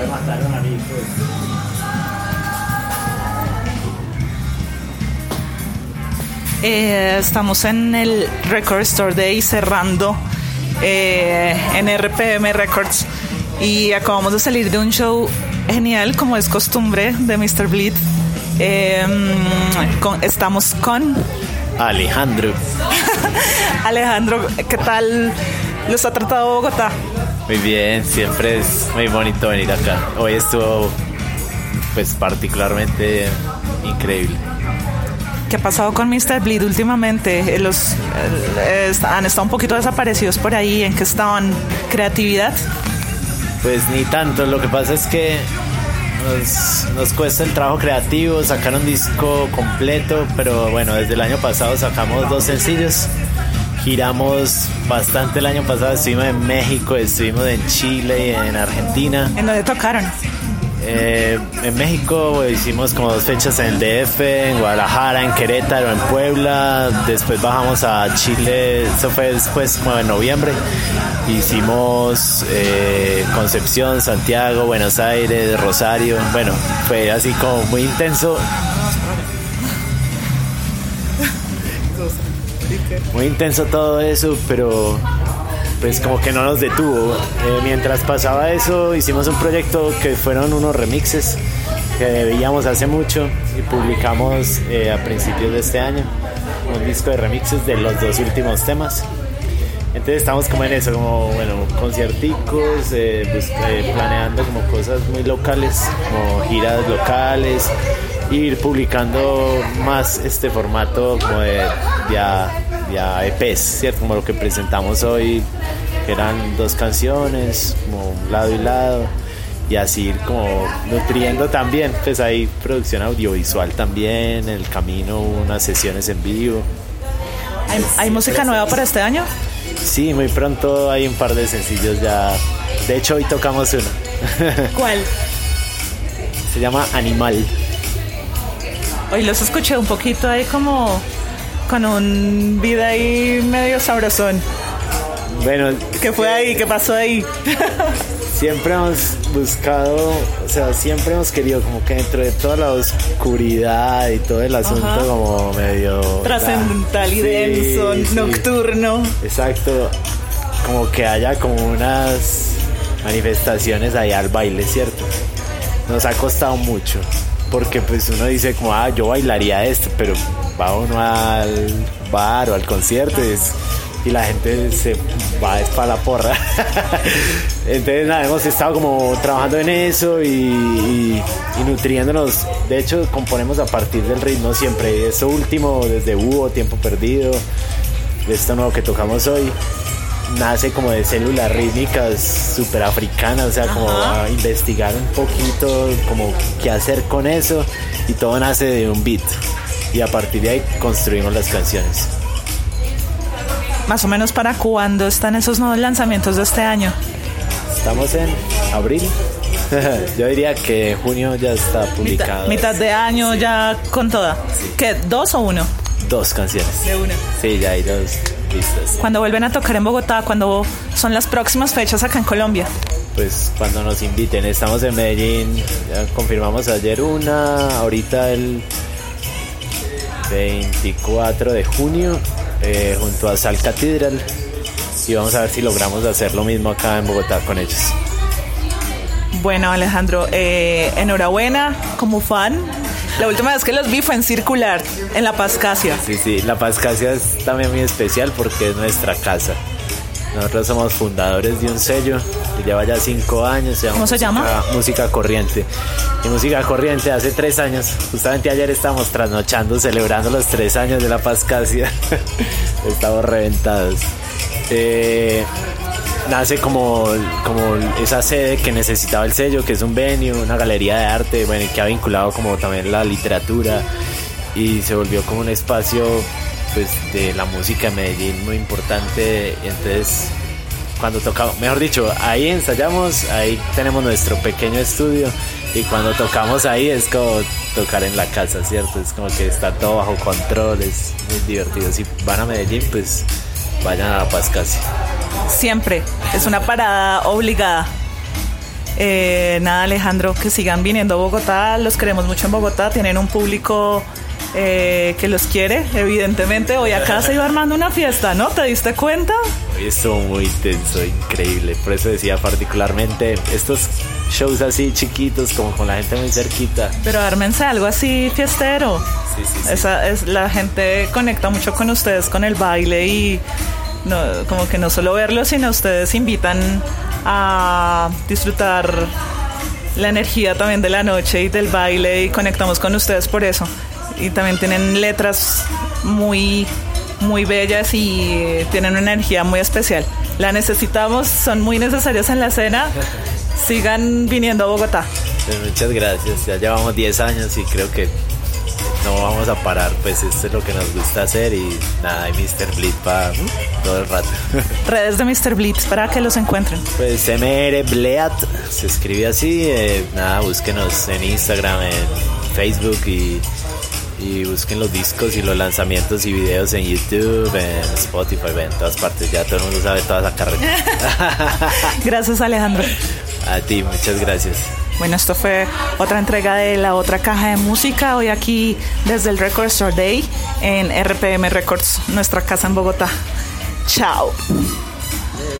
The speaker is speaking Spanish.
me mataron a mí, pues. Eh, estamos en el Record Store Day cerrando eh, en RPM Records y acabamos de salir de un show genial como es costumbre de Mr. Bleed. Eh, con- estamos con Alejandro. Alejandro. ¿Qué tal los ha tratado Bogotá? Muy bien, siempre es muy bonito venir acá. Hoy estuvo pues particularmente increíble. ¿Qué ha pasado con Mr. Bleed últimamente? Eh, Los, eh, han estado un poquito desaparecidos por ahí. ¿En qué estaban? ¿Creatividad? Pues ni tanto, lo que pasa es que nos, nos cuesta el trabajo creativo, sacar un disco completo, pero bueno, desde el año pasado sacamos dos sencillos. Giramos bastante el año pasado, estuvimos en México, estuvimos en Chile y en Argentina. ¿En dónde tocaron? Eh, en México hicimos como dos fechas en el DF, en Guadalajara, en Querétaro, en Puebla. Después bajamos a Chile, eso fue después como en noviembre. Hicimos eh, Concepción, Santiago, Buenos Aires, Rosario. Bueno, fue así como muy intenso. Muy intenso todo eso, pero pues como que no nos detuvo. Eh, mientras pasaba eso, hicimos un proyecto que fueron unos remixes que veíamos hace mucho y publicamos eh, a principios de este año un disco de remixes de los dos últimos temas. Entonces estamos como en eso, como bueno, concierticos, eh, eh, planeando como cosas muy locales, como giras locales, ir publicando más este formato como de ya, ya EPs, ¿cierto? Como lo que presentamos hoy, que eran dos canciones, como lado y lado, y así ir como nutriendo también, pues hay producción audiovisual también, en el camino unas sesiones en vivo. ¿Hay, hay música nueva para este año? Sí, muy pronto hay un par de sencillos ya. De hecho, hoy tocamos uno. ¿Cuál? Se llama Animal. Hoy los escuché un poquito ahí como con un vida ahí medio sabrosón. Bueno, ¿Qué fue ahí? ¿Qué pasó ahí? siempre hemos buscado, o sea, siempre hemos querido como que dentro de toda la oscuridad y todo el asunto Ajá. como medio... Trascendental y Sí, denso, sí. nocturno. Exacto, como que haya como unas manifestaciones ahí al baile, ¿cierto? Nos ha costado mucho, porque pues uno dice como, ah, yo bailaría esto, pero va uno al bar o al concierto y, la gente se va es para la porra. Entonces nada, hemos estado como trabajando en eso y, y- y nutriéndonos. De hecho, componemos a partir del ritmo siempre. Eso último, desde Hugo, Tiempo Perdido, de esto nuevo que tocamos hoy nace como de células rítmicas super africanas, o sea, como a investigar un poquito como qué hacer con eso y todo nace de un beat y a partir de ahí construimos las canciones. Más o menos para cuándo están esos nuevos lanzamientos de este año. Estamos en abril. Yo diría que junio ya está publicado. mitad de año ya con toda. ¿Qué? ¿Dos o uno? Dos canciones. De una. Sí, ya hay dos. Cuando vuelven a tocar en Bogotá, cuando son las próximas fechas acá en Colombia. Pues cuando nos inviten, estamos en Medellín, ya confirmamos ayer una, ahorita el 24 de junio, eh, junto a Sal Cathedral, y vamos a ver si logramos hacer lo mismo acá en Bogotá con ellos. Bueno, Alejandro, eh, enhorabuena como fan. La última vez que los vi fue en Circular, en La Pascasia. Sí, sí, La Pascasia es también muy especial porque es nuestra casa. Nosotros somos fundadores de un sello que lleva ya cinco años. llama ¿Cómo se Música- llama? Música Corriente. Y Música Corriente hace tres años. Justamente ayer estábamos trasnochando, celebrando los tres años de la Pascasia. estamos reventados. Eh, nace como, como esa sede que necesitaba el sello, que es un venue, una galería de arte, bueno, que ha vinculado como también la literatura y se volvió como un espacio pues de la música en Medellín muy importante. Entonces cuando tocamos, mejor dicho, ahí ensayamos, ahí tenemos nuestro pequeño estudio y cuando tocamos ahí es como tocar en la casa, ¿cierto? Es como que está todo bajo control, es muy divertido. Si van a Medellín, pues vayan a La Paz casi. Siempre. Es una parada obligada. Eh, nada, Alejandro, que sigan viniendo a Bogotá, los queremos mucho en Bogotá, tienen un público eh, que los quiere, evidentemente. Hoy acá se iba armando una fiesta, ¿no? ¿Te diste cuenta? Hoy estuvo muy intenso, increíble. Por eso decía particularmente estos shows así chiquitos, como con la gente muy cerquita. Pero ármense algo así fiestero. Sí, sí, sí. Esa es, la gente conecta mucho con ustedes con el baile y no, como que no solo verlo, sino ustedes invitan a disfrutar la energía también de la noche y del baile y conectamos con ustedes por eso. Y también tienen letras muy, muy bellas y tienen una energía muy especial. La necesitamos, son muy necesarios en la escena. Sigan viniendo a Bogotá. Pues muchas gracias, ya llevamos 10 años y creo que no vamos a parar, pues esto es lo que nos gusta hacer y nada, hay Mr. Blitz para todo el rato. Redes de Mr. Blitz para que los encuentren. Pues MR Bleat se escribe así, eh, nada, búsquenos en Instagram, en Facebook y, y busquen los discos y los lanzamientos y videos en YouTube, en Spotify, en todas partes, ya todo el mundo sabe toda esa carrera. Gracias Alejandro. A ti, muchas gracias. Bueno, esto fue otra entrega de la otra caja de música, hoy aquí desde el Record Store Day en RPM Records, nuestra casa en Bogotá. Chao.